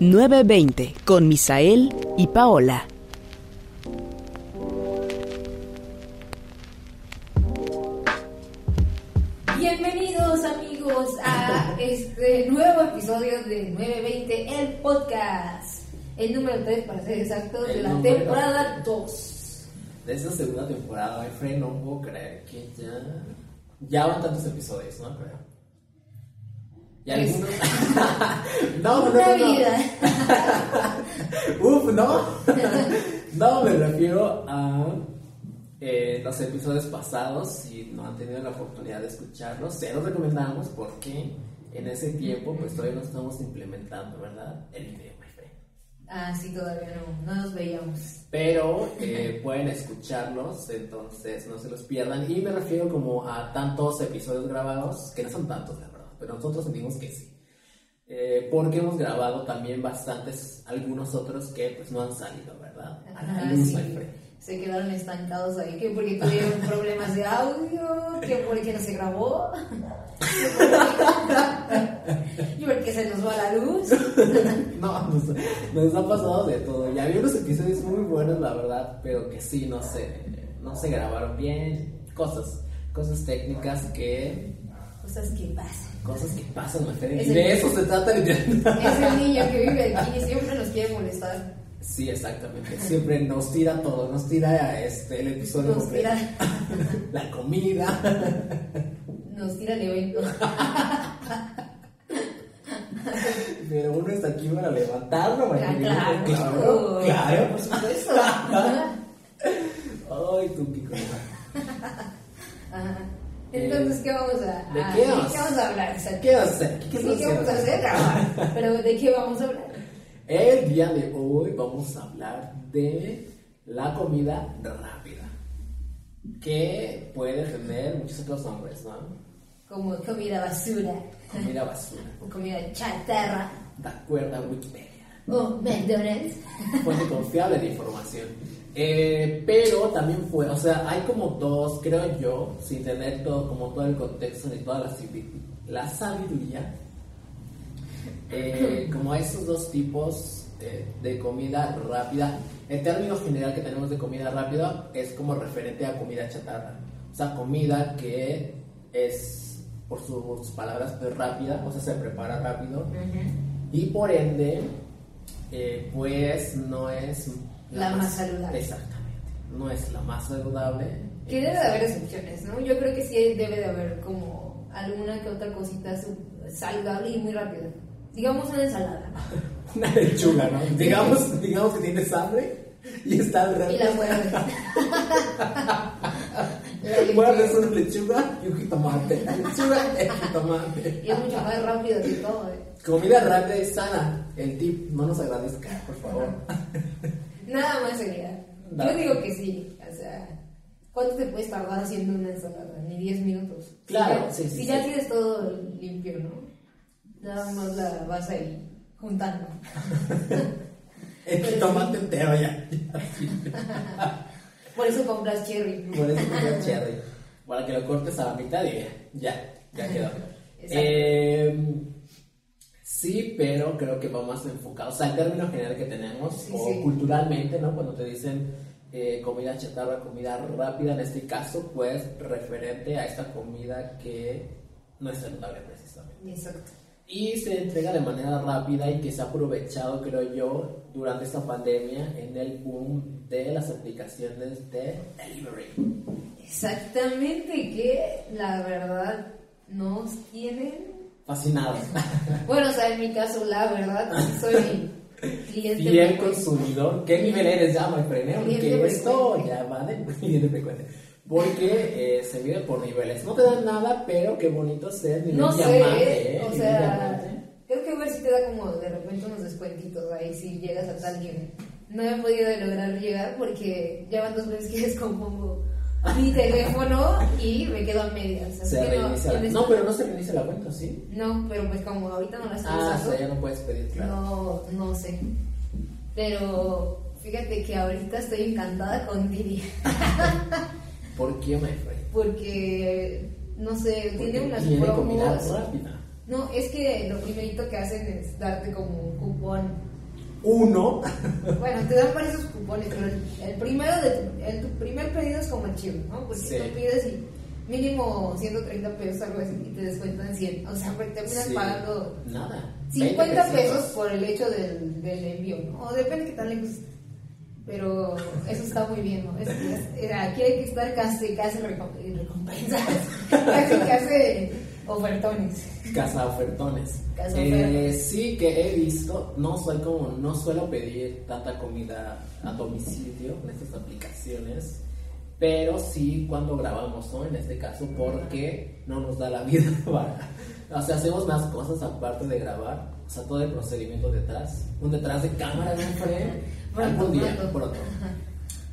920 con Misael y Paola. Bienvenidos amigos a este nuevo episodio de 920 el podcast. El número 3 para ser exactos de la número temporada tres. 2. De esta segunda temporada, friend, no puedo creer que ya. Ya van tantos episodios, ¿no? Creo. Y algunos. no, no, no, no. vida. Uf, no. no, me refiero a eh, los episodios pasados. Si no han tenido la oportunidad de escucharlos, se los recomendamos porque en ese tiempo, pues todavía no estamos implementando, ¿verdad? El video, my friend. Ah, sí, todavía no, no nos veíamos. pero eh, pueden escucharlos, entonces no se los pierdan. Y me refiero como a tantos episodios grabados, que no son tantos, la verdad, pero nosotros sentimos que sí. Eh, porque hemos grabado también bastantes, algunos otros que pues no han salido, ¿verdad? A Ah, luz, sí. Se quedaron estancados ahí, que porque tuvieron problemas de audio, que porque no se grabó, y porque se nos va la luz. No, nos, nos ha pasado de todo. Ya había unos episodios muy buenos, la verdad, pero que sí, no se, no se grabaron bien. Cosas, cosas técnicas que Cosas que pasan. Cosas que pasan. Es Y de eso se trata el Es el niño que vive aquí y siempre nos quiere molestar. Sí, exactamente. Siempre nos tira todo, nos tira este, el episodio Nos tira, La comida. nos tira el evento. Pero uno está aquí para levantarlo, friend. claro, claro, claro. por supuesto. Ay, tú, cosa. Ajá. Entonces, ¿qué vamos a, ¿de a- qué ¿de vamos? qué vamos a hablar? Exacto. ¿Qué vas a hacer? ¿Qué, Sí, ¿qué vamos a hacer? Grabar. Pero ¿de qué vamos a hablar? El día de hoy vamos a hablar de la comida rápida. Que puede tener muchos otros nombres, ¿no? Como comida basura, Comida basura. o comida chatarra, De acuerdo a Wikipedia. o McDonald's. fuente confiable de información. Eh, pero también fue, o sea, hay como dos, creo yo, sin tener todo, como todo el contexto ni toda la, la sabiduría, eh, como esos dos tipos eh, de comida rápida. El término general que tenemos de comida rápida es como referente a comida chatarra. O sea, comida que es, por sus palabras, pues, rápida, o sea, se prepara rápido y por ende, eh, pues no es La más saludable. Exactamente, no es la más saludable. Que debe de haber excepciones, ¿no? Yo creo que sí debe de haber como alguna que otra cosita saludable y muy rápida. Digamos una ensalada. Una lechuga, ¿no? Digamos, digamos que tienes hambre y está al Y la muerde. La Muerdes lechuga. una lechuga y un jitomate. Lechuga y jitomate. Y es mucho más rápido que todo. ¿eh? Comida rápida y sana. El tip, no nos agradezca, por favor. Nada más sería. No. Yo digo que sí. O sea, ¿cuánto te puedes tardar haciendo una ensalada? Ni 10 minutos. Claro, si ya, sí, sí, Si sí. ya tienes todo limpio, ¿no? Nada más la vas ahí juntando. El jitomate entero ya. Por eso compras cherry. Por eso tengo cherry. Para que lo cortes a la mitad y ya, ya quedó. Exacto. Eh, sí, pero creo que va más enfocado. O sea, el término general que tenemos, Sí, o sí. culturalmente, ¿no? Cuando te dicen eh, comida chatarra, comida rápida, en este caso, pues referente a esta comida que no es saludable precisamente. Exacto. Y se entrega de manera rápida y que se ha aprovechado, creo yo, durante esta pandemia en el boom de las aplicaciones de delivery. Exactamente, que la verdad nos tienen. Fascinados. Bueno, o sea, en mi caso, la verdad, soy cliente. Fiel consumidor. ¿Qué nivel eres ya, my friend? eh? Porque esto frecuente. ya va de cliente frecuente. Porque eh, se mide por niveles. No te dan nada, pero qué bonito ser nivel No sé. ¿eh? o Nivel sea, diamante. creo que ver si te da como de repente unos descuentitos ahí si llegas a tal nivel. No he podido lograr llegar porque ya van dos veces que descompongo mi teléfono y me quedo a medias. así Se que no, la... en No, este- pero no se reinicia la cuenta, ¿sí? No, pero pues como ahorita no la estoy Ah, o sea, ya no puedes pedir, claro. no, no sé. Pero fíjate que ahorita estoy encantada con Didi. ¿Por qué, my friend? Porque, no sé, Porque tiene unas tiene comida promos. rápida. No, es que lo primerito que hacen es darte como un cupón. Uno. Bueno, te dan varios cupones, pero el, el primero de tu, el, tu primer pedido es como el chivo, ¿no? Porque Sí. tú pides y mínimo 130 pesos, algo así, y te descuentan 100. O sea, pues terminas Sí. pagando Nada. 50 20 pesos por el hecho del, del envío, ¿no? O depende de qué tan lejos. Pero eso está muy bien, ¿no? Es- es- eh, aquí hay que estar casi, casi recom- recompensas, casi, casi ofertones. Casa ofertones. Casa Eh, sí que he visto, no soy como, no suelo pedir tanta comida a domicilio en estas aplicaciones, pero sí cuando grabamos, ¿no? En este caso, porque no nos da la vida para, o sea, hacemos más cosas aparte de grabar, o sea, todo el procedimiento detrás, un detrás de cámara, un frame, algún día, pronto. pronto.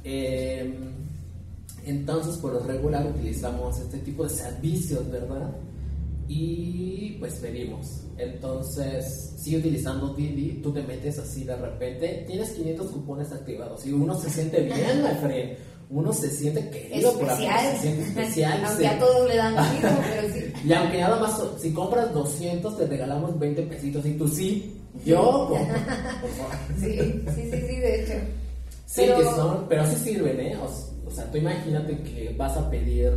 Eh, entonces, por lo regular utilizamos este tipo de servicios, ¿verdad? Y pues pedimos. Entonces, sigue utilizando Didi, tú te metes así de repente, tienes 500 cupones activados y uno se siente bien, my friend. Uno se siente querido por Especial. se siente especial. Aunque se- a todos le dan lo mismo, pero sí. y aunque nada más, si compras 200, te regalamos 20 pesitos. Y tú sí, yo, por, por favor. Sí, sí, sí, sí, de hecho. Sí, Pero- que son, pero sí sirven, ¿eh? O, o sea, tú imagínate que vas a pedir,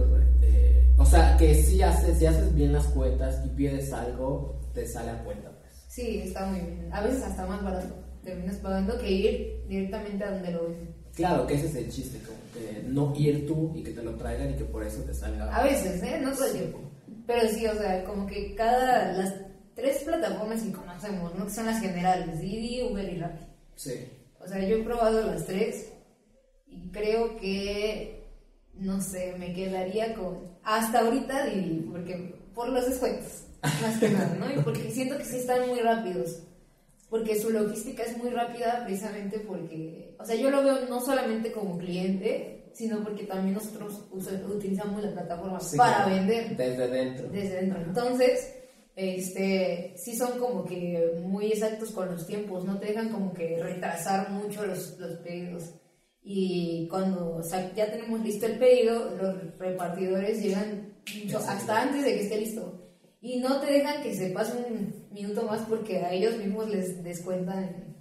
o sea, que si haces, si haces bien las cuentas y pides algo, te sale a cuenta, pues. Sí, está muy bien. A veces hasta más barato. Terminas pagando que ir directamente a donde lo ven. Claro, que ese es el chiste, como que no ir tú y que te lo traigan y que por eso te salga. A veces, ¿eh? No todo el tiempo. Pero sí, o sea, como que cada. Las tres plataformas que conocemos, ¿no? Que son las generales: Didi, Uber y Rappi. Sí. O sea, yo he probado las tres y creo que. No sé, me quedaría con. Hasta ahorita Didi, porque. Por los descuentos, más que nada, ¿no? Y porque siento que sí están muy rápidos. Porque su logística es muy rápida precisamente porque, o sea, yo lo veo no solamente como cliente, sino porque también nosotros utilizamos la plataforma Sí, para claro, vender Desde dentro. desde dentro. Entonces, este, sí son como que muy exactos con los tiempos, no te dejan como que retrasar mucho los, los pedidos. Y cuando ya tenemos listo el pedido, los repartidores llegan hasta antes de que esté listo. Y no te dejan que se pase un minuto más porque a ellos mismos les descuentan,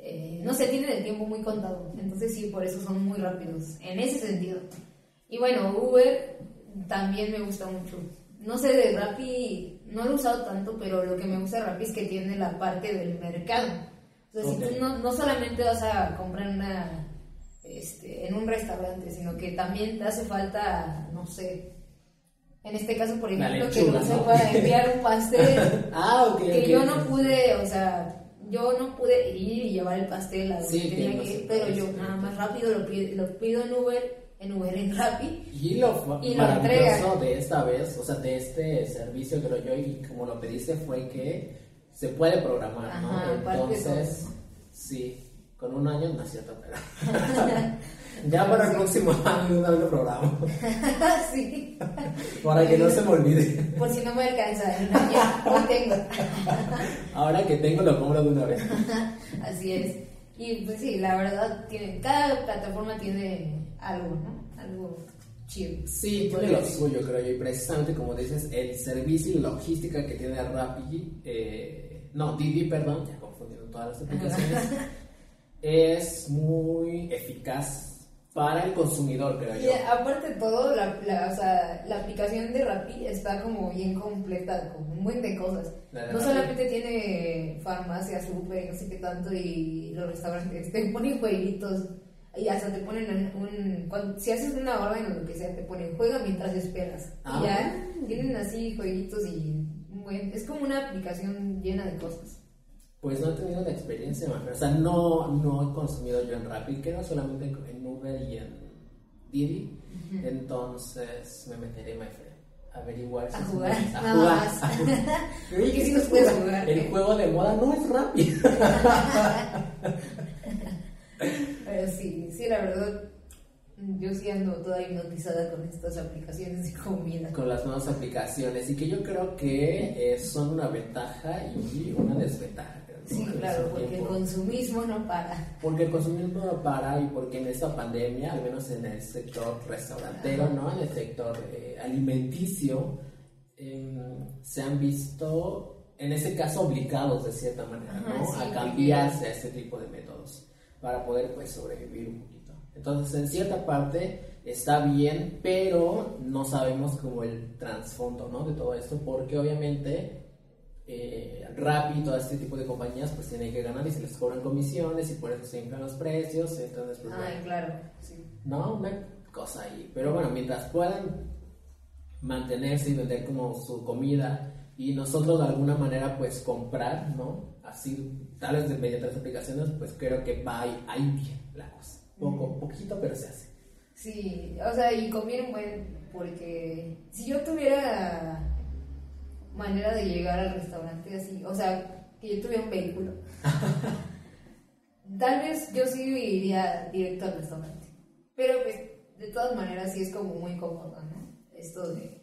eh, no sé, tienen el tiempo muy contado. Entonces sí, por eso son muy rápidos, en ese sentido. Y bueno, Uber también me gusta mucho. No sé de Rappi, no lo he usado tanto, pero lo que me gusta de Rappi es que tiene la parte del mercado. O sea, Ok. si tú no, no solamente vas a comprar una, este, en un restaurante, sino que también te hace falta, no sé, en este caso, por ejemplo, que lechuga, no se ¿no? pueda enviar un pastel, Ah, ok. que ok, yo sí, no pude, o sea, yo no pude ir y llevar el pastel a donde Sí, tenía no que ir, pero yo nada más rápido lo pido, lo pido en Uber, en Uber en Rappi, Y lo Y lo entregan. de esta vez, o sea, de este servicio creo yo, y como lo pediste fue que se puede programar, Ajá, ¿no? Entonces, sí, con un año no es cierto, pero ya para el próximo año una vez lo programo, sí, para que no se me olvide. por si no me alcanza, ya, hoy tengo. Ahora que tengo lo compro de una vez. Así es. Y pues sí, la verdad, tiene, cada plataforma tiene algo, ¿no? Algo chido. Sí, tiene lo suyo, creo yo, y precisamente como dices, el servicio y logística que tiene Rappi, eh, no, Didi, perdón, ya confundieron todas las aplicaciones, es muy eficaz para el consumidor, creo Y yo. aparte de todo, la, la, o sea, la aplicación de Rappi está como bien completa con un buen de cosas. La No solamente tiene farmacia, súper, no sé qué tanto, y los restaurantes te ponen jueguitos. Y hasta te ponen un, cuando, si haces una orden o lo que sea, te ponen juega mientras esperas. Ah. Y ya tienen así jueguitos y un buen- es como una aplicación llena de cosas. Pues no he tenido la experiencia, man. o sea, no, no he consumido yo en Rappi, creo solamente en Uber y en Didi, entonces me meteré, my friend. Averiguar si A jugar, a jugar, más. a jugar. Que sí nos puedes jugar. El juego de moda no es. Pero sí, sí, la verdad, yo sí ando toda hipnotizada con estas aplicaciones de comida. con las nuevas aplicaciones y que yo creo que eh, son una ventaja y una desventaja. Sí, claro, porque el consumismo no para. Porque el consumismo no para y porque en esta pandemia, al menos en el sector restaurantero, Ajá. ¿no? En el sector eh, alimenticio, em, se han visto, en ese caso, obligados de cierta manera, Ajá, ¿no? sí, a cambiarse a este tipo de métodos para poder pues sobrevivir un poquito. Entonces, en cierta parte está bien, pero no sabemos como el trasfondo, ¿no? De todo esto, porque obviamente eh, Rappi y todo este tipo de compañías pues tienen que ganar y se les cobran comisiones y por eso se inflan los precios, entonces pues Ay, bueno, claro, sí. no, una cosa ahí. Pero bueno, mientras puedan mantenerse y vender como su comida y nosotros de alguna manera pues comprar, ¿no? Así, tal vez mediante las aplicaciones, pues creo que va ahí, bien la cosa. Poco, poquito, pero se hace. Sí, o sea, y conviene buen, porque si yo tuviera manera de llegar al restaurante así, o sea, que yo tuviera un vehículo, tal vez yo sí iría directo al restaurante. Pero pues, de todas maneras sí es como muy cómodo, ¿no? Esto de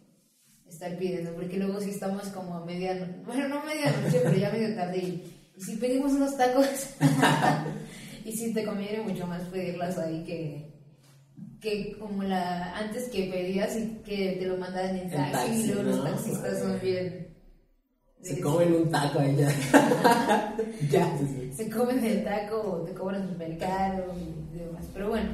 estar pidiendo, porque luego si estamos como a medianoche, bueno, no medianoche, pero ya medio tarde y, y si pedimos unos tacos, y si te conviene mucho más pedirlas ahí que que como la antes que pedías y que te lo mandaban en taxi, taxi, y luego los ¿no? taxistas son bien Se comen un taco ahí ya. ya, se comen el taco te cobran súper caro y demás pero bueno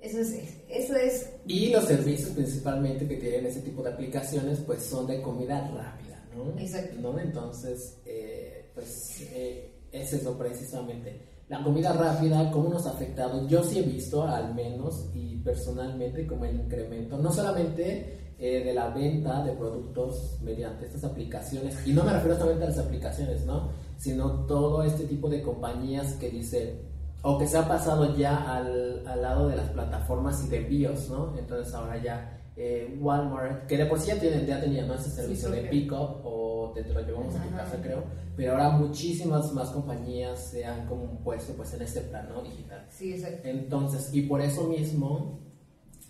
eso es eso es Y los servicios principalmente que tienen ese tipo de aplicaciones pues son de comida rápida, ¿no? Exacto. ¿No? Entonces, eh, pues eh, ese es lo precisamente. La comida rápida, ¿cómo nos ha afectado? Yo sí he visto al menos y personalmente como el incremento, no solamente eh, de la venta de productos mediante estas aplicaciones, y no me refiero solamente a las aplicaciones, ¿no? Sino todo este tipo de compañías que dice, o que se ha pasado ya al, al lado de las plataformas y de envíos, ¿no? Entonces ahora ya eh, Walmart, que de por sí ya, tienen, ya tenía ¿no? ese servicio de propio. pick-up o te lo llevamos a tu Ajá. casa, creo, pero ahora muchísimas más compañías se han como puesto pues en este plano digital. sí exacto Entonces, y por eso mismo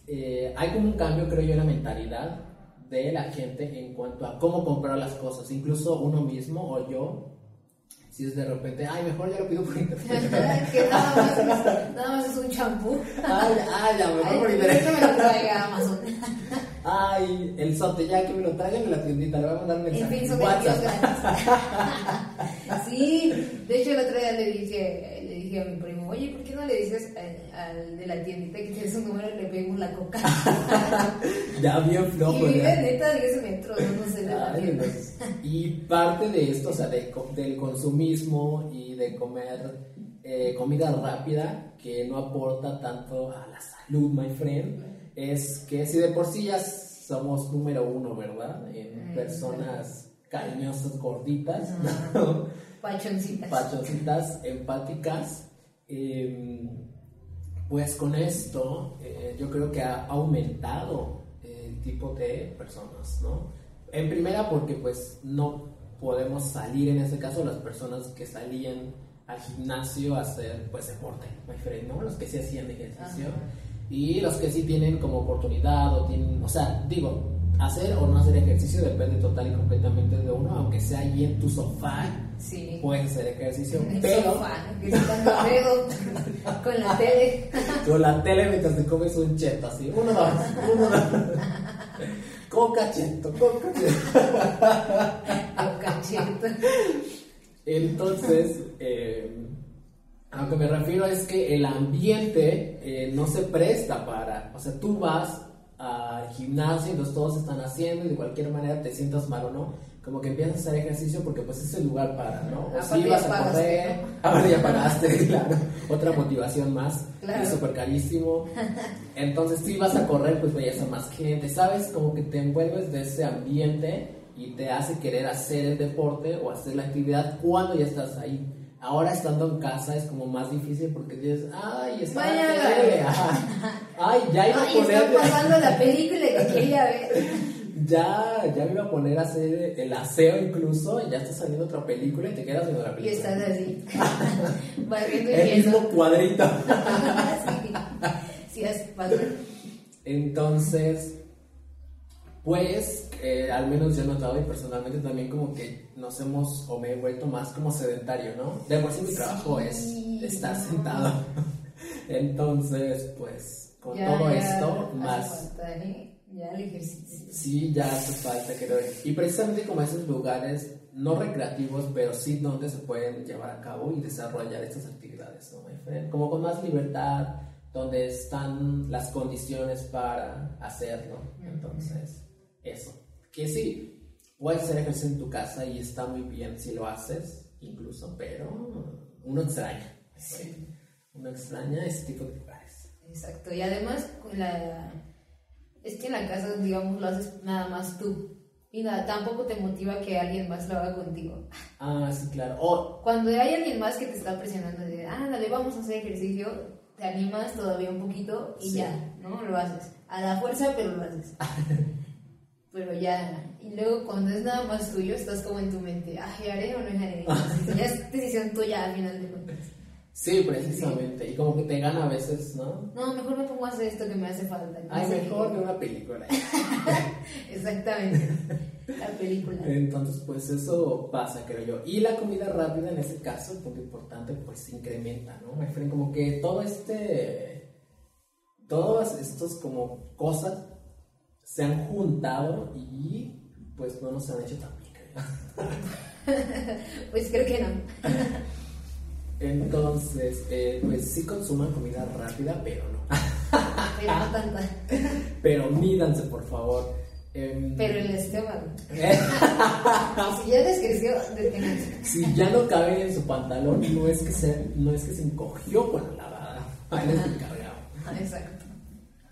eh, hay como un cambio, creo yo, en la mentalidad de la gente en cuanto a cómo comprar las cosas, incluso uno mismo o yo, si es de repente, ay, mejor ya lo pido por internet. que nada más es, nada más es un champú ay, ay, ya, mejor Ay, por que internet. me lo traiga Amazon Ay, el sote, ya que me lo traigan en la tiendita, le voy a mandar un En mensaje. fin, son gratis. sí, de hecho el otro día le dije, le dije a mi primo, oye, ¿por qué no le dices al, al de la tiendita que tienes un número y le pedimos la coca? Ya bien flojo. y vive neta a 10 metros, no, sé, la Ay, y parte de esto, o sea, de del consumismo y de comer eh, comida rápida que no aporta tanto a la salud, my friend, es que si de por sí ya somos número uno, ¿verdad? En Mm, personas cariñosas, gorditas. ¿no? Pachoncitas. pachoncitas, empáticas. Eh, pues con esto eh, yo creo que ha aumentado el tipo de personas, ¿no? En primera porque pues no podemos salir en este caso las personas que salían al gimnasio a hacer pues deporte, ¿no? Los que sí hacían ejercicio Ajá. y los que sí tienen como oportunidad o tienen, o sea, digo, hacer o no hacer ejercicio depende total y completamente de uno, aunque sea ahí en tu sofá, Sí. puedes hacer ejercicio, En el pero sofá, los dedos con la tele. con la tele mientras te comes un cheto así, uno, dos, uno, dos. Coca cheto, coca cheto. Entonces, eh, a lo que me refiero es que el ambiente eh, no se presta para, o sea, tú vas al gimnasio y entonces todos están haciendo y de cualquier manera te sientas mal o no, como que empiezas a hacer ejercicio porque pues es el lugar para, ¿no? O si vas ya a correr, ahora ya pagaste, claro, otra motivación más, Claro. es súper carísimo. Entonces si vas a correr, pues vayas a más gente, ¿sabes? Como que te envuelves de ese ambiente y te hace querer hacer el deporte o hacer la actividad cuando ya estás ahí. Ahora estando en casa es como más difícil porque dices, ay, está la Vaya. tele, ajá. ay, ya iba a está poner, pasando la película que quería ver. ya, ya me iba a poner a hacer el aseo incluso, y ya está saliendo otra película y te quedas viendo la Y película. estás así, y el mismo cuadrito. sí, sí, es padre. Entonces, pues, eh, al menos yo he notado y personalmente también como que nos hemos, o me he vuelto más como sedentario, ¿no? De por sí mi trabajo es estar sentado. Entonces, pues, con Ya, todo ya esto, hace más... falta, ¿eh? Ya el ejercicio. Sí, ya hace falta, creo. Y precisamente como esos lugares, no recreativos, pero sí donde se pueden llevar a cabo y desarrollar estas actividades, ¿no? Como con más libertad, donde están las condiciones para hacerlo. Entonces, eso. Que sí, puedes hacer ejercicio en tu casa y está muy bien si lo haces, incluso, pero uno extraña. my friend. Uno extraña ese tipo de lugares. Exacto. Y además, con la... es que en la casa, digamos, lo haces nada más tú. Y nada, tampoco te motiva que alguien más lo haga contigo. Ah, sí, claro. O Cuando hay alguien más que te está presionando de, ah, dale, vamos a hacer ejercicio, te animas todavía un poquito y Sí. ya, ¿no? Lo haces. A la fuerza, pero lo haces. pero ya. Y luego cuando es nada más tuyo, estás como en tu mente, ay, ¿haré o no haré? Entonces, ya es decisión tuya al final de cuentas. Sí, precisamente. Y como que te gana a veces, ¿no? No, mejor me pongo a hacer esto que me hace falta. Ay, No mejor que una película. Exactamente. La película. Entonces, pues eso pasa, creo yo. Y la comida rápida, en ese caso, punto importante, pues incrementa, ¿no? Friend, como que todo este. Todas estas como cosas se han juntado y pues no nos han hecho tan. Pues creo que no. Entonces, eh, pues sí consuman comida rápida, pero no. Pero no tanta. Pero mídanse, por favor. Em, Pero el estómago. eh, Si ya les creció, deténganse. si ya no caben en su pantalón, no es que se, no es que se encogió con la lavada. Ahí les encargaba. Exacto.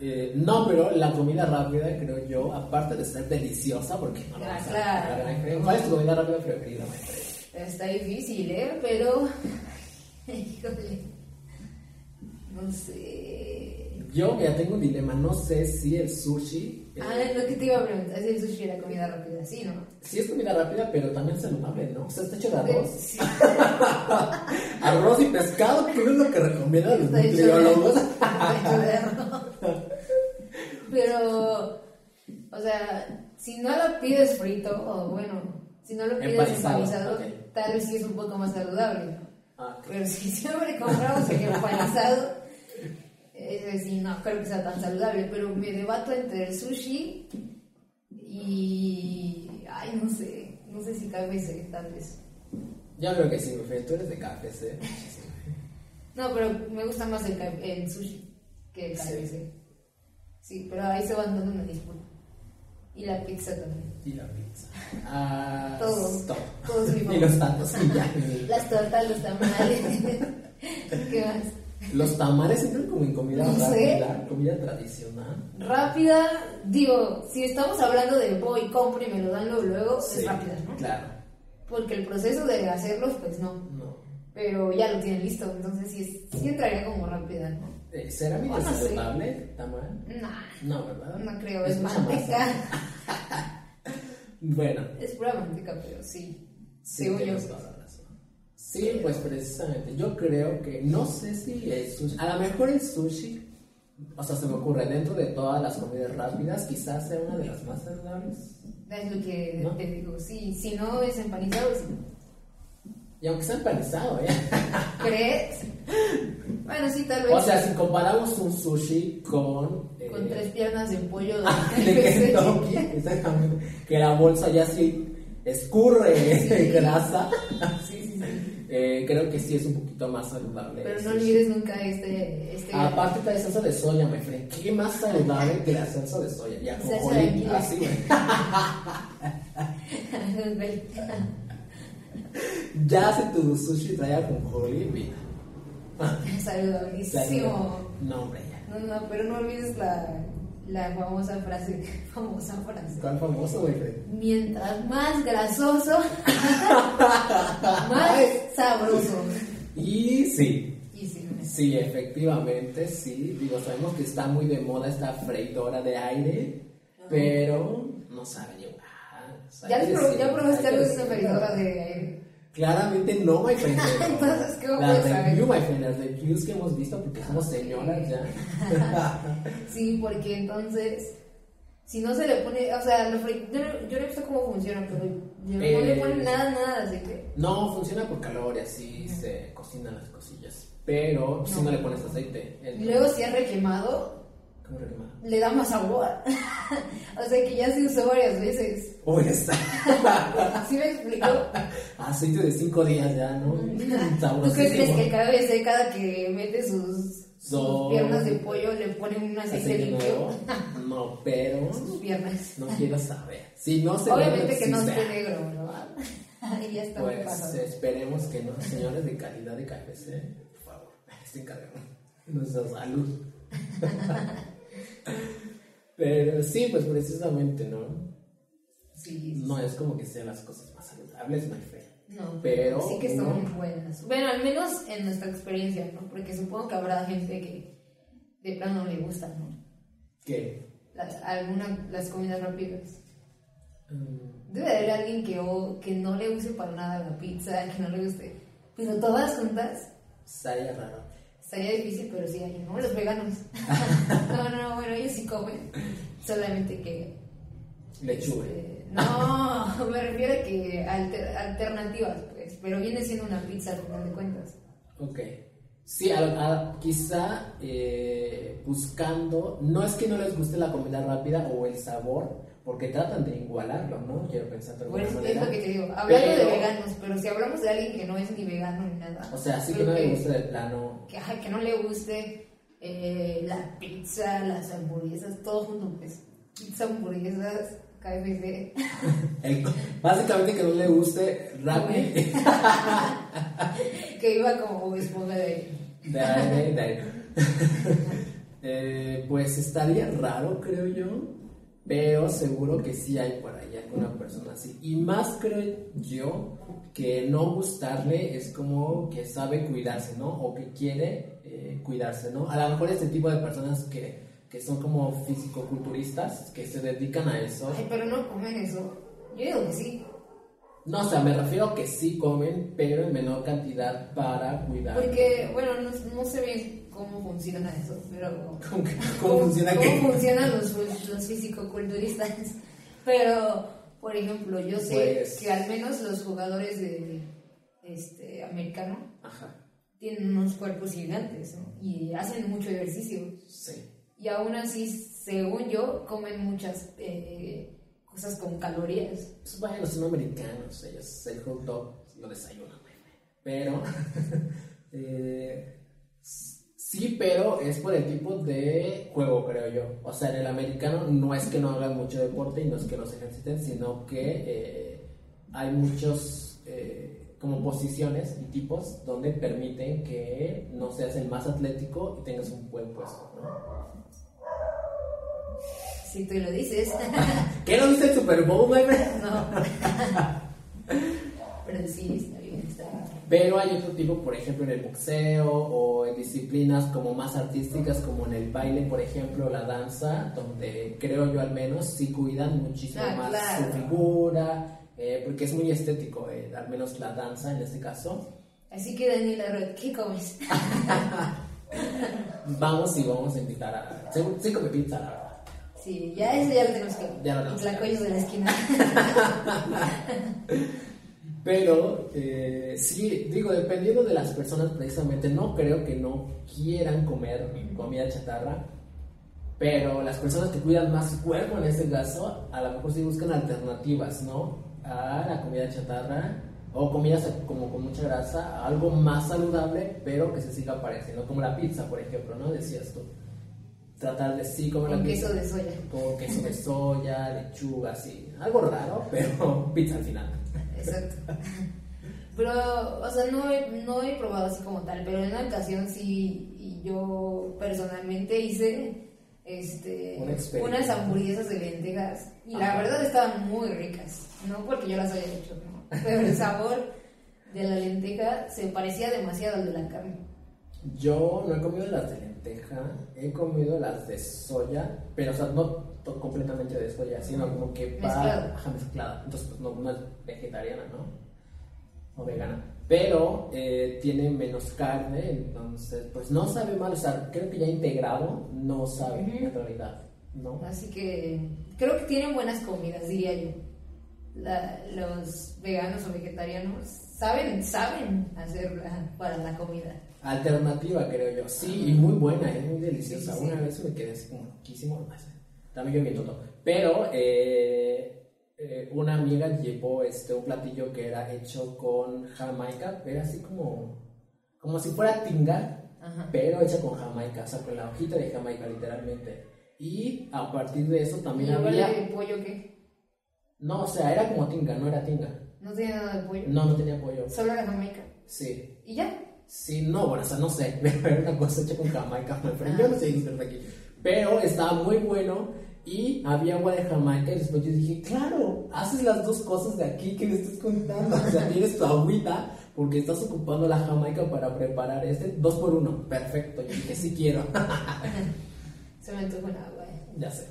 Eh, no, pero la comida rápida, creo yo, aparte de ser deliciosa, porque no lo Ah, claro. ¿Cuál es tu comida rápida preferida, friend? Está difícil, ¿eh? Pero. Híjole. No sé. Yo ya tengo un dilema, no sé si el sushi. eh, Ah, es lo que te iba a preguntar. Si el sushi era comida rápida, sí, ¿no? Sí es comida rápida, pero también saludable, ¿no? O sea, está hecho de arroz. Sí. Arroz y pescado, ¿qué es lo que recomiendan los nutriólogos? está hecho de arroz. Pero, o sea, si no lo pides frito, o bueno, si no lo pides Empanizado, empanizado, ok. tal vez sí es un poco más saludable. Ah. Pero si siempre compramos el empanizado, ese sí, no creo que sea tan saludable. Pero me debato entre el sushi y. Ay, no sé. No sé si KFC, tal vez. Yo creo que sí, friend, tú eres de cafés, ¿eh? No, pero me gusta más el, sushi que el Sí. KFC. Sí, pero ahí se van dando una disputa. Y la pizza también. Y la pizza. Ah, Todo. Todo. Todo es mi Y los tacos, y ya. Las tortas, los tamales. ¿Qué más? Los tamales entran como en comida No sé. rápida, comida tradicional. Rápida, digo, si estamos hablando de voy, compro y me lo dan luego, luego Sí, es rápida, ¿no? Claro. Porque el proceso de hacerlos, pues no. No. Pero ya lo tienen listo, entonces sí, sí entraría como rápida, ¿no? Eh, ¿Será mi Oh, no tamal? No, ¿verdad? no creo, es, mucha manteca. Bueno, Es pura manteca, pero sí. sí, según yo. Sí, pues precisamente. Yo creo que, no sé si el sushi, a lo mejor el sushi, o sea, se me ocurre, dentro de todas las comidas rápidas, quizás sea una de las más saludables. Es lo que ¿No? te digo. Sí, si no es empanizado, sí. Y aunque sea empanizado, ¿eh? ¿Crees? Bueno, sí, tal vez. O sea, si comparamos un sushi con... eh, con tres piernas de pollo de de KFC. Kentucky, exactamente, que la bolsa ya sí escurre Sí. grasa, Sí, sí, sí. eh, creo que sí es un poquito más saludable. Pero no olvides nunca este. este Aparte trae salsa de soya, me friend. ¿Qué más saludable que la salsa de soya? Ya, como de así, güey. Ya si tu sushi trae ajonjolí, mira. Saludabilísimo. No, hombre, ya. No, no, pero no olvides la, la famosa frase. Famosa frase. ¿Cuál famoso, güey? Mientras más grasoso, más sabroso. Y sí, Y sí, Sí, efectivamente, sí. Digo, sabemos que está muy de moda esta freidora de aire, pero no sabe llevar. O sea, ¿Ya, hay que pro- decir- ¿Ya probaste algo de una de? Claramente no, my friend. Entonces, ¿cómo La puedes saber? review, my friend, las reviews que hemos visto, porque somos señoras ya. Sí, porque entonces, si no se le pone, o sea, yo, no- yo no visto cómo funciona, pero no le Eh, ponen nada, nada de aceite. No, funciona por calor y así se cocinan las cosillas. Pero si No. no le pones aceite. Y luego si es requemado, Le da más sabor. o sea que ya se usó varias veces. Uy, está. ¿Sí me explico? Aceite de 5 días ya, ¿no? ¿Tú qué crees que el KBC cada que mete sus, sus No. piernas de pollo le ponen un aceite Aceite limpio? nuevo. No, pero sus piernas. no quiero saber. Si no se Obviamente que no esté negro, ¿verdad? y ya está Pues pasado. esperemos que no, señores de calidad de KFC, por favor, estén cargando nuestra salud. Pero sí, pues precisamente, ¿no? Sí, No es como que sean las cosas más saludables, my friend. no, pero sí que no. son buenas. Bueno, al menos en nuestra experiencia, ¿no? Porque supongo que habrá gente que de plano le gusta, ¿no? ¿Qué? La, alguna, las comidas rápidas. Mm, Debe de haber alguien que, o- que no le guste para nada la pizza, que no le guste. Pero todas juntas estaría raro. Estaría difícil, pero sí hay, ¿no? Los veganos. no, no, bueno, ellos sí comen. Solamente que. Lechuga. este, no, me refiero a que alter- alternativas, pues. Pero viene siendo una pizza al final de cuentas. Ok. Sí, a- a- quizá eh, buscando, no es que no les guste la comida rápida o el sabor, porque tratan de igualarlo, ¿no? Quiero pensar de alguna Pues es manera. lo que te digo. Hablando Pero- de veganos, pero si hablamos de alguien que no es ni vegano ni nada. O sea, sí que no le gusta de plano. que, ajá, que no le guste eh, la pizza, las hamburguesas, todo junto, pues. Pizza, hamburguesas, KFC. el- básicamente que no le guste rápido. que iba como esponja de De aire, de aire. Eh, pues estaría raro, creo yo. Pero seguro que sí hay por ahí alguna persona así. Y más creo yo que no gustarle es como que sabe cuidarse, ¿no? O que quiere eh, cuidarse, ¿no? A lo mejor este tipo de personas que, que son como fisicoculturistas, que se dedican a eso. Ay, pero no comen eso. Yo digo que sí. No, o sea, me refiero a que sí comen, pero en menor cantidad para cuidar. Porque, bueno, no, no sé bien cómo funciona eso, pero. ¿Cómo, cómo funciona cómo qué? funcionan los, los fisicoculturistas. Pero, por ejemplo, yo sé Pues- que al menos los jugadores de este americano Ajá, tienen unos cuerpos gigantes ¿no? y hacen mucho ejercicio. sí. Y aún así, según yo, comen muchas eh, cosas con calorías. Pues bueno, son americanos, ellos el hot dog lo desayunan. Pero, eh, sí, pero es por el tipo de juego, creo yo. O sea, en el americano no es que no hagan mucho deporte y no es que no se ejerciten, sino que eh, hay muchos eh, como posiciones y tipos donde permiten que no seas el más atlético y tengas un buen puesto, ¿no? Si tú lo dices. ¿Qué no dice el Super Bowl, friend? no. Pero sí, está bien, está bien. Pero hay otro tipo, por ejemplo, en el boxeo o en disciplinas como más artísticas, como en el baile, por ejemplo, la danza, donde creo yo al menos sí cuidan muchísimo Ah, más claro. su figura, eh, porque es muy estético, eh, al menos la danza en este caso. Así que Daniela ¿qué comes? Vamos y vamos a invitar a. Seguro, sí come pizza, la verdad. Sí, ya eso ya lo tenemos que Ya lo tenemos tlacoyos de la esquina. Pero eh, sí, digo, dependiendo de las personas precisamente, no creo que no quieran comer comida chatarra, pero las personas que cuidan más su cuerpo en este caso, a lo mejor sí buscan alternativas, ¿no? A la comida chatarra o comidas como con mucha grasa, algo más saludable, pero que se siga pareciendo, como la pizza, por ejemplo, ¿no? Decías tú. Tratar de sí comer Con la pizza. queso de soya. Con queso de soya, lechuga, sí. Algo raro, pero pizza al final. Exacto. Pero, o sea, no he, no he probado así como tal, pero en una ocasión sí, yo personalmente hice este, Un unas hamburguesas de lentejas y la verdad estaban muy ricas, no porque yo las haya hecho, ¿no? pero el sabor de la lenteja se parecía demasiado al de la carne. Yo no he comido las de lenteja, he comido las de soya, pero o sea, no completamente de soya, sino como que va ajá, mezclada. Entonces, pues no, no es vegetariana, ¿no? O vegana. Pero eh, tiene menos carne, entonces, pues no sabe mal. O sea, creo que ya integrado no sabe Ujú. en realidad, ¿no? Así que creo que tienen buenas comidas, diría yo. La- los veganos o vegetarianos saben, saben hacerla para la comida. Alternativa, creo yo. Sí, y muy buena, es muy deliciosa. Sí, sí, Una vez me quedé así como loquísimo. También yo bien tonto. Pero eh, eh, una amiga llevó este, un platillo que era hecho con jamaica. Era así como, como si fuera tinga, Ajá. pero hecha con jamaica. O sea, con la hojita de jamaica, literalmente. Y a partir de eso ¿Y también lugar había... de pollo qué? No, o sea, era como tinga, no era tinga. No tiene nada de pollo. No, no tenía pollo. Solo la jamaica. Sí. Y ya. Sí, no, bueno, o sea, no sé, era una cosa hecha con Jamaica, pero yo no sé experta aquí. Pero estaba muy bueno y había agua de Jamaica y después yo dije, claro, haces las dos cosas de aquí que me estás contando. O sea, tienes tu agüita porque estás ocupando la Jamaica para preparar este dos por uno. Perfecto, yo dije, sí quiero. Se me antoja un agua. eh. Ya sé,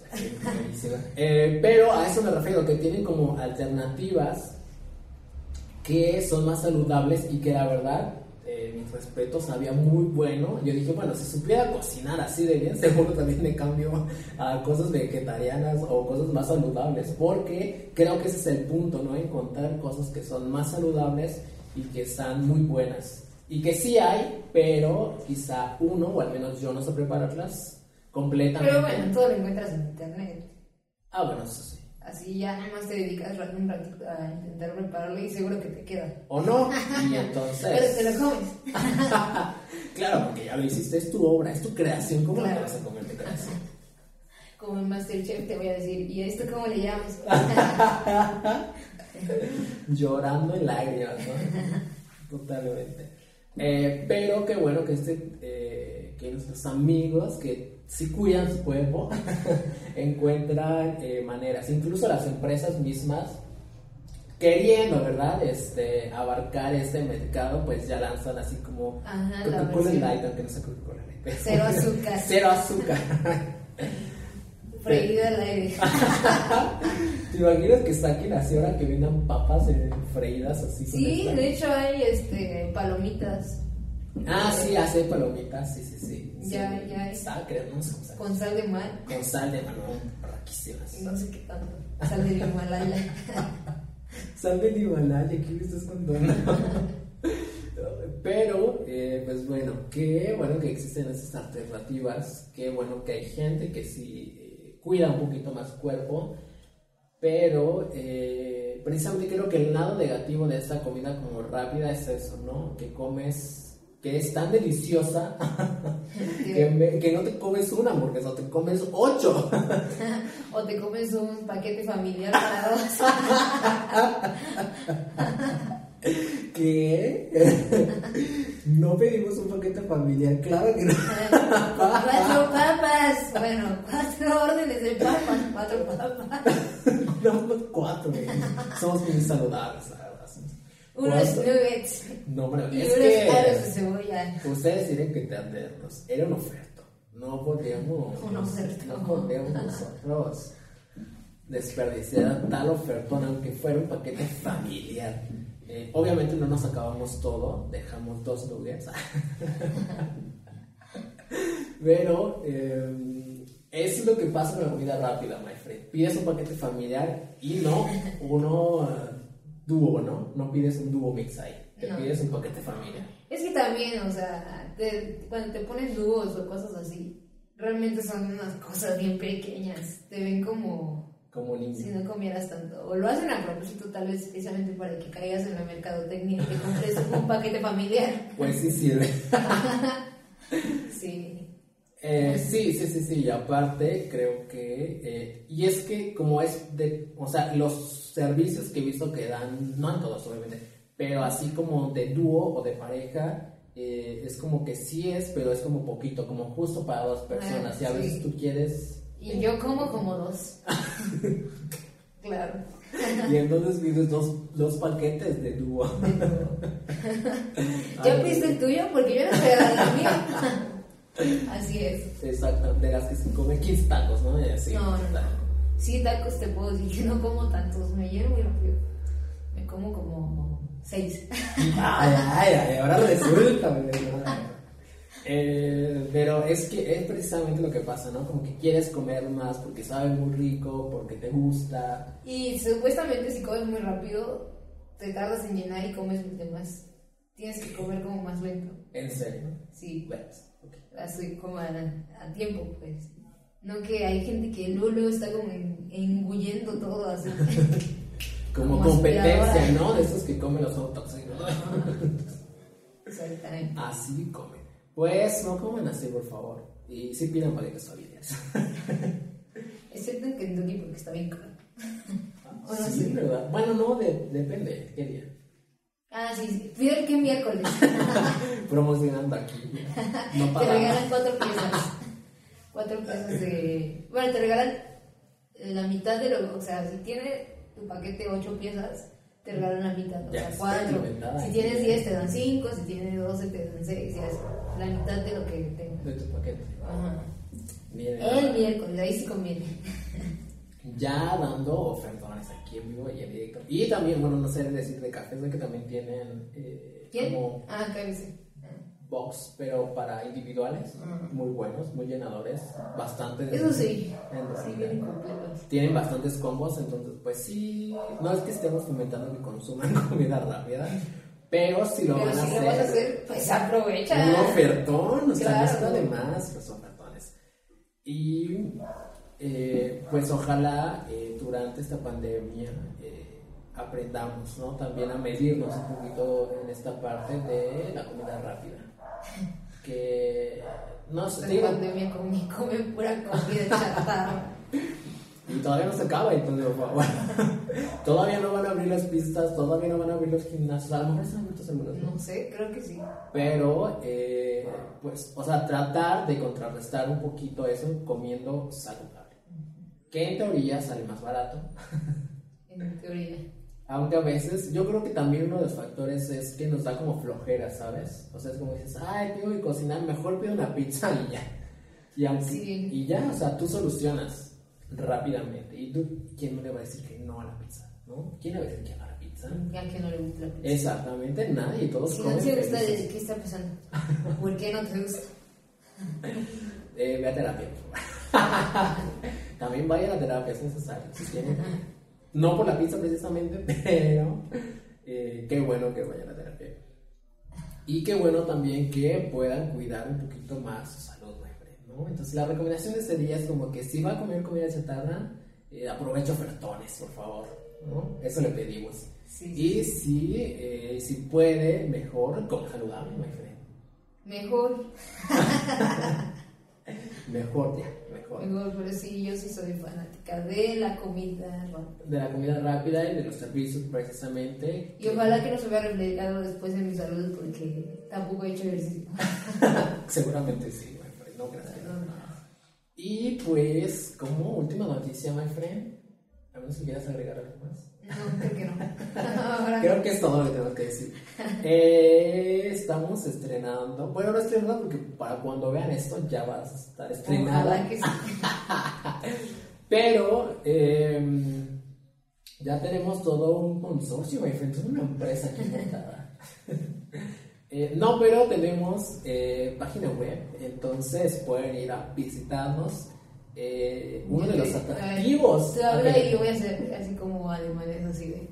sí. Eh, pero a eso me refiero, que tienen como alternativas que son más saludables y que la verdad, eh, mis respetos, sabía muy bueno. Yo dije, bueno, si supiera cocinar así de bien, seguro también me cambio a cosas vegetarianas o cosas más saludables, porque creo que ese es el punto, ¿no? Encontrar cosas que son más saludables y que están muy buenas. Y que sí hay, pero quizá uno, o al menos yo no sé prepararlas completamente. Pero bueno, todo lo encuentras en internet. Ah, bueno, eso sí. Así ya nomás te dedicas un ratito a intentar prepararlo y seguro que te queda. O no, y Pero entonces. te lo comes. claro, porque ya lo hiciste, es tu obra, es tu creación. ¿Cómo Claro. te vas a comer tu creación? Como en Masterchef te voy a decir, ¿y a esto cómo le llamas? Llorando en lágrimas, ¿no? Totalmente. Eh, pero qué bueno que este, eh, que nuestros amigos que sí cuidan su cuerpo encuentran eh, maneras, incluso las empresas mismas queriendo, ¿verdad? Este, abarcar este mercado, pues ya lanzan así como la Coca-Cola. Light, aunque no sea Coca-Cola Light. Cero azúcar. Cero azúcar. Freído al aire. ¿Te imaginas que saquen así ahora que vendan papas freídas así? Sí, de hecho hay este, palomitas Ah, sí, hace palomitas, sí, sí, sí. Ya, Sí. ya. Sal, creo, no sé con sal de mar. Con sal de mano, raquísimas. No sé qué tanto. Sal de Himalaya. Sal del Himalaya, ¿qué me estás contando? Pero, eh, pues bueno, qué bueno que existen esas alternativas, qué bueno que hay gente que sí eh, cuida un poquito más cuerpo, pero eh, precisamente creo que el lado negativo de esta comida como rápida es eso, ¿no? Que comes, que es tan deliciosa que, me- que no te comes una hamburguesa, te comes ocho. O te comes un paquete familiar para dos. ¿Qué? no pedimos un paquete familiar, claro que no. cuatro papas. Bueno, cuatro órdenes de papas. Cuatro papas. No, pues cuatro, güey. Somos muy saludables, somos Unos nuggets. No, pero Y es unos aros de que cebolla. ustedes tienen que entendernos. Era un oferto. No podríamos. Un oferto. No podríamos nosotros desperdiciar tal ofertón, aunque fuera un paquete familiar. Eh, obviamente no nos acabamos todo, dejamos dos nuggets. Pero eh, es lo que pasa con la comida rápida, my friend. Pides un paquete familiar y no uno dúo, ¿no? No pides un dúo mix ahí. Te No. pides un paquete familiar. Es que también, o sea, te- cuando te ponen dúos o cosas así, realmente son unas cosas bien pequeñas. Te ven como Como niño. si no comieras tanto. O lo hacen a propósito, tal vez especialmente para que caigas en la mercadotecnia y te compres un paquete familiar. Pues sí sirve. Sí. Eh, sí, sí, sí, sí, y aparte creo que, eh, y es que como es de, o sea, los servicios que he visto que dan, no en todos obviamente, pero así como de dúo o de pareja, eh, es como que sí es, pero es como poquito, como justo para dos personas, y a sí. veces tú quieres... Y yo como como dos. claro. Y entonces pides dos, dos paquetes de dúo. ¿Ya Ay, pediste el tuyo? Porque yo no estoy agarrando el mío. Así es. Exacto, de las que se comen 15 tacos, ¿no? Así. No. Sí, tacos te puedo decir que no como tantos. Me lleno muy rápido. Me como como seis. Ay, ay, ay, ahora resulta. Eh, pero es que es precisamente lo que pasa, ¿no? Como que quieres comer más porque sabe muy rico, porque te gusta. Y supuestamente si comes muy rápido, te tardas en llenar y comes de más. Tienes que comer como más lento. ¿En serio? Sí, Bueno, así como a, a tiempo, pues. No que hay gente que luego, luego está como en- engullendo todo así. Como, Como competencia. ¿no? De esos que comen los autos. Así comen. Pues no comen así, por favor. Y sí pidan paquetes familiares. Excepto en Kentucky porque está bien caro. Bueno, sí. ¿verdad? Bueno, no, de- depende. ¿Qué día? Ah, sí, sí. Fíjate que miércoles. Promocionando aquí. No te pagamos. regalan cuatro piezas. Cuatro piezas de. Bueno, te regalan la mitad de lo. O sea, si tiene tu paquete ocho piezas, te regalan la mitad. O Ya sea, cuatro. Si tienes diez, te dan cinco. Si tienes doce, te dan seis. Y así. La mitad de lo que tengas. De tu paquete. Ajá. Bien. El miércoles, ahí sí conviene. ya dando ofertones aquí en vivo y en directo. Y también, bueno, no sé decir de cafés, de que también tienen eh, ¿Quién? como Ah, KBC. Box, pero para individuales, Ah. muy buenos, muy llenadores, bastante. Eso sí. Sí, vienen completos. Tienen bastantes combos, entonces, pues sí, no es que estemos fomentando que consuman comida rápida, pero si lo Pero van a si hacer, lo vas a hacer, pues aprovecha. un ofertón, o sea, no está de más los ofertones. Y eh, pues ojalá eh, durante esta pandemia eh, aprendamos, ¿no? También a medirnos un poquito en esta parte de la comida rápida. Que no sé, digo, pandemia comí, comen pura comida chatarra. y todavía no se acaba, entonces, por favor. todavía no van a abrir las pistas, todavía no van a abrir los gimnasios, a lo mejor están abiertos algunos, ¿no? No sé, creo que sí. Pero, eh, pues, o sea, tratar de contrarrestar un poquito eso comiendo saludable. Que en teoría sale más barato. En teoría. Aunque a veces, yo creo que también uno de los factores es que nos da como flojera, ¿sabes? O sea, es como dices, ay, tengo que cocinar, mejor pido una pizza y ya. Y, aunque- Sí. y ya, o sea, tú solucionas rápidamente. ¿Y tú quién no le va a decir que no a la pizza? ¿No? ¿Quién le va a decir que no a la pizza? Ya que no le gusta la pizza. Exactamente, nadie, todos Si no comen te gusta. ¿qué está pasando? ¿Por qué no te gusta? Eh, ve a terapia. por favor. También vaya a la terapia, es necesario. Si no por la pizza precisamente, pero eh, qué bueno que vaya a terapia. Y qué bueno también que puedan cuidar un poquito más su salud, ¿no? Entonces la recomendación de este día es como que si va a comer comida chatarra, eh, aprovecha ofertones, por favor, ¿no? Eso le pedimos. Sí. Y si, eh, si puede, mejor, come saludable, my friend. Mejor, Mejor ya, mejor, pero sí, yo sí soy fanática de la comida rápida. de la comida rápida y de los servicios precisamente. Y ojalá que no se vea reflejado después en mi salud porque tampoco he hecho ejercicio. Seguramente sí, my friend. No, gracias. Y pues, como última noticia, my friend, a menos que quieras agregar algo más. No, creo que no. Creo que es todo lo que tengo que decir. Eh, estamos estrenando, bueno, no estrenando porque para cuando vean esto ya vas a estar estrenada. Que sí. Pero eh, ya tenemos todo un consorcio, es una empresa aquí montada. Eh, no, pero tenemos eh, página web, entonces pueden ir a visitarnos. Eh, uno de los atractivos. Tú habla y yo voy a hacer así como alemanes, así de.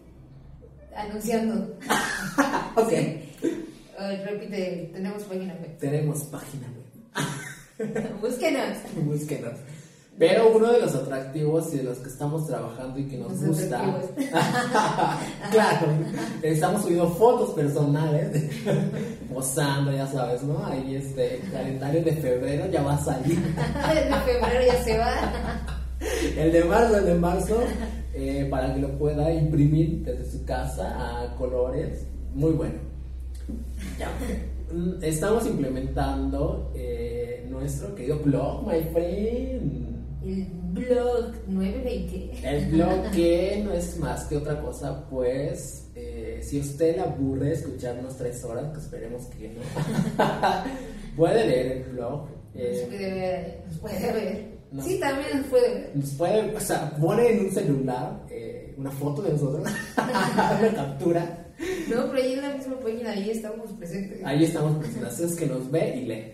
anunciando. Ok. Ver, repite, tenemos página web. Tenemos página web. Búsquenos. Búsquenos. Pero uno de los atractivos y de los que estamos trabajando y que nos Los gusta. claro, estamos subiendo fotos personales, posando, ya sabes, ¿no? Ahí este calendario de febrero ya va a salir. El de febrero ya se va. El de marzo, el de marzo, eh, para que lo pueda imprimir desde su casa a colores. Muy bueno. Ya. Mm, Estamos implementando eh, nuestro querido blog, my friend. El blog 920. El blog que no es más que otra cosa, pues eh, si usted le aburre escucharnos tres horas, que esperemos que no, puede leer el blog. Nos eh, puede ver. Nos puede ver. No. Sí, también nos puede ver. nos puede, o sea, pone en un celular eh, una foto de nosotros, una captura. No, pero ahí en la misma página, ahí estamos presentes. Ahí estamos presentes, es que nos ve y lee.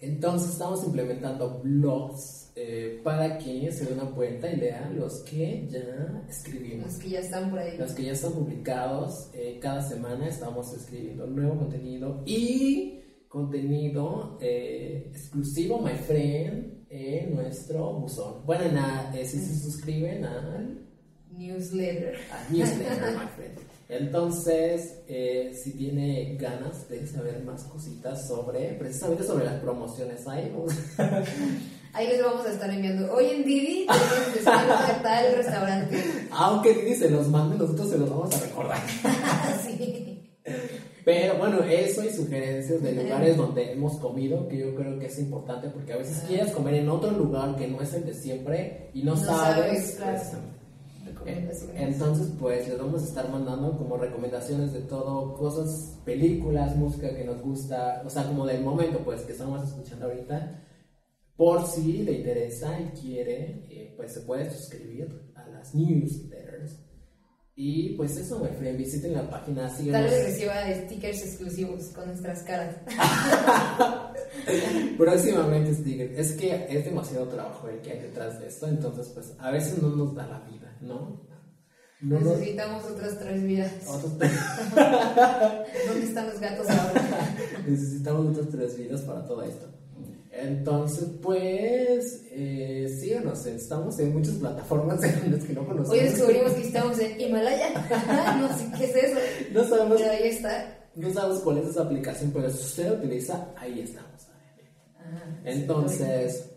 Entonces estamos implementando blogs eh, para que se den una vuelta y lean los que ya escribimos. Los que ya están por ahí. Los que ya están publicados, eh, cada semana estamos escribiendo nuevo contenido y contenido eh, exclusivo, my friend, en nuestro buzón. Bueno, nada, si se suscriben al newsletter. A newsletter, my friend. Entonces, eh, si tiene ganas de saber más cositas sobre, precisamente sobre las promociones, ahí, ahí les vamos a estar enviando. Hoy en Didi tenemos descuento de tal restaurante. Aunque Didi se los mande, nosotros se los vamos a recordar. sí. Pero bueno, eso y sugerencias de lugares donde hemos comido, que yo creo que es importante porque a veces quieres comer en otro lugar que no es el de siempre y no, sabes. Pues, entonces, pues les vamos a estar mandando como recomendaciones de todo, cosas, películas, música que nos gusta, o sea, como del momento, pues, que estamos escuchando ahorita. Por si le interesa y quiere, eh, pues se puede suscribir a las newsletters. Y pues eso, me friend, visiten la página, síganos. Tal vez reciba stickers exclusivos con nuestras caras. Próximamente stickers. Es que es demasiado trabajo el que hay detrás de esto, entonces pues a veces no nos da la vida. ¿no? Necesitamos otras tres vidas. ¿Dónde están los gatos ahora? Necesitamos otras tres vidas para todo esto. Entonces, pues, eh, síganos, estamos en muchas plataformas en las que no conocemos. Hoy descubrimos que estamos en Himalaya. no sé qué es eso. No sabemos. Pero ahí está. No sabemos cuál es esa aplicación, pero si usted la utiliza, ahí estamos. Entonces,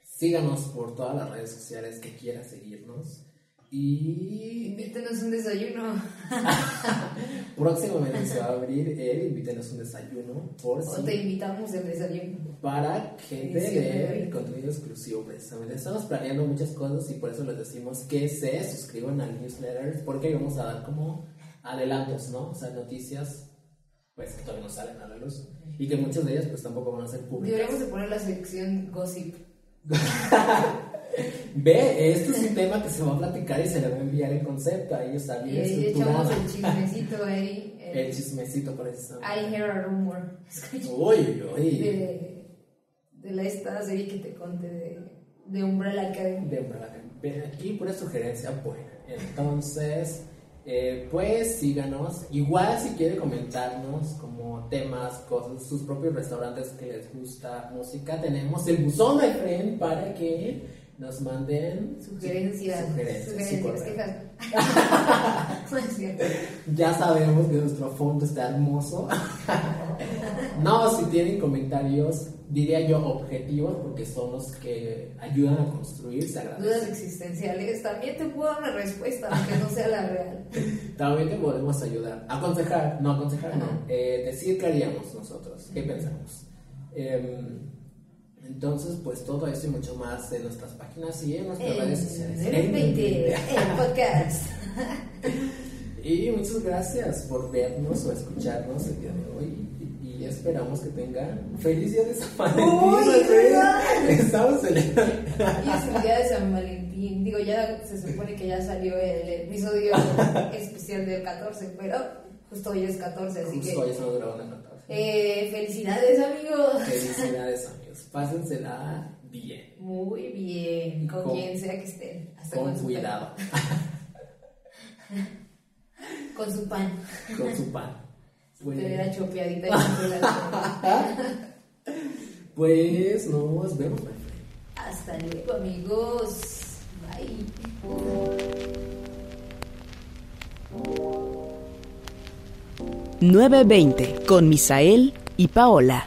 síganos por todas las redes sociales que quiera seguirnos. Y. Invítenos un desayuno. Próximamente se va a abrir el Invítenos un desayuno. Por o te invitamos el desayuno. Para gente de contenido exclusivo, precisamente. Estamos planeando muchas cosas y por eso les decimos que se suscriban al newsletter. Porque vamos a dar como adelantos, ¿no? O sea, noticias pues que todavía no salen a la luz. Y que muchas de ellas, pues tampoco van a ser públicas. Deberíamos de poner la sección gossip. Ve, esto es un tema que se va a platicar y se le va a enviar el concepto. Ahí está bien y echamos el chismecito ahí. El, el chismecito, por eso. I hear a rumor. Uy, uy. De, de la esta serie que te conté de, de Umbrella Academy. De Umbrella Academy. Aquí pura sugerencia buena. Entonces, eh, pues síganos. Igual si quiere comentarnos como temas, cosas, sus propios restaurantes que les gusta, música, tenemos el buzón de para que nos manden sugerencias. Sugerencias. ya sabemos que nuestro fondo está hermoso. no, si tienen comentarios, diría yo objetivos, porque son los que ayudan a construir. Dudas existenciales, también te puedo dar una respuesta, aunque no sea la real. también te podemos ayudar. Aconsejar, no aconsejar, no. Eh, decir qué haríamos nosotros, qué pensamos. Eh, entonces, pues todo eso y mucho más en nuestras páginas y en nuestras redes sociales. En 20, el podcast. y muchas gracias por vernos o escucharnos el día de hoy. Y, esperamos que tengan feliz día de San Valentín. Estamos celebrando. Y es el día de San Valentín. Digo, ya se supone que ya salió el episodio especial del 14, pero justo hoy es 14, así justo que. hoy estamos grabando el 14. Eh, felicidades, amigos. Felicidades, amigos pásensela bien. Muy bien, con, quien sea que estén. Hasta con, cuidado. con su pan. Con su pan. Pues, era chopeadita Pues nos vemos. Hasta luego, amigos. Bye. 920 con Misael y Paola.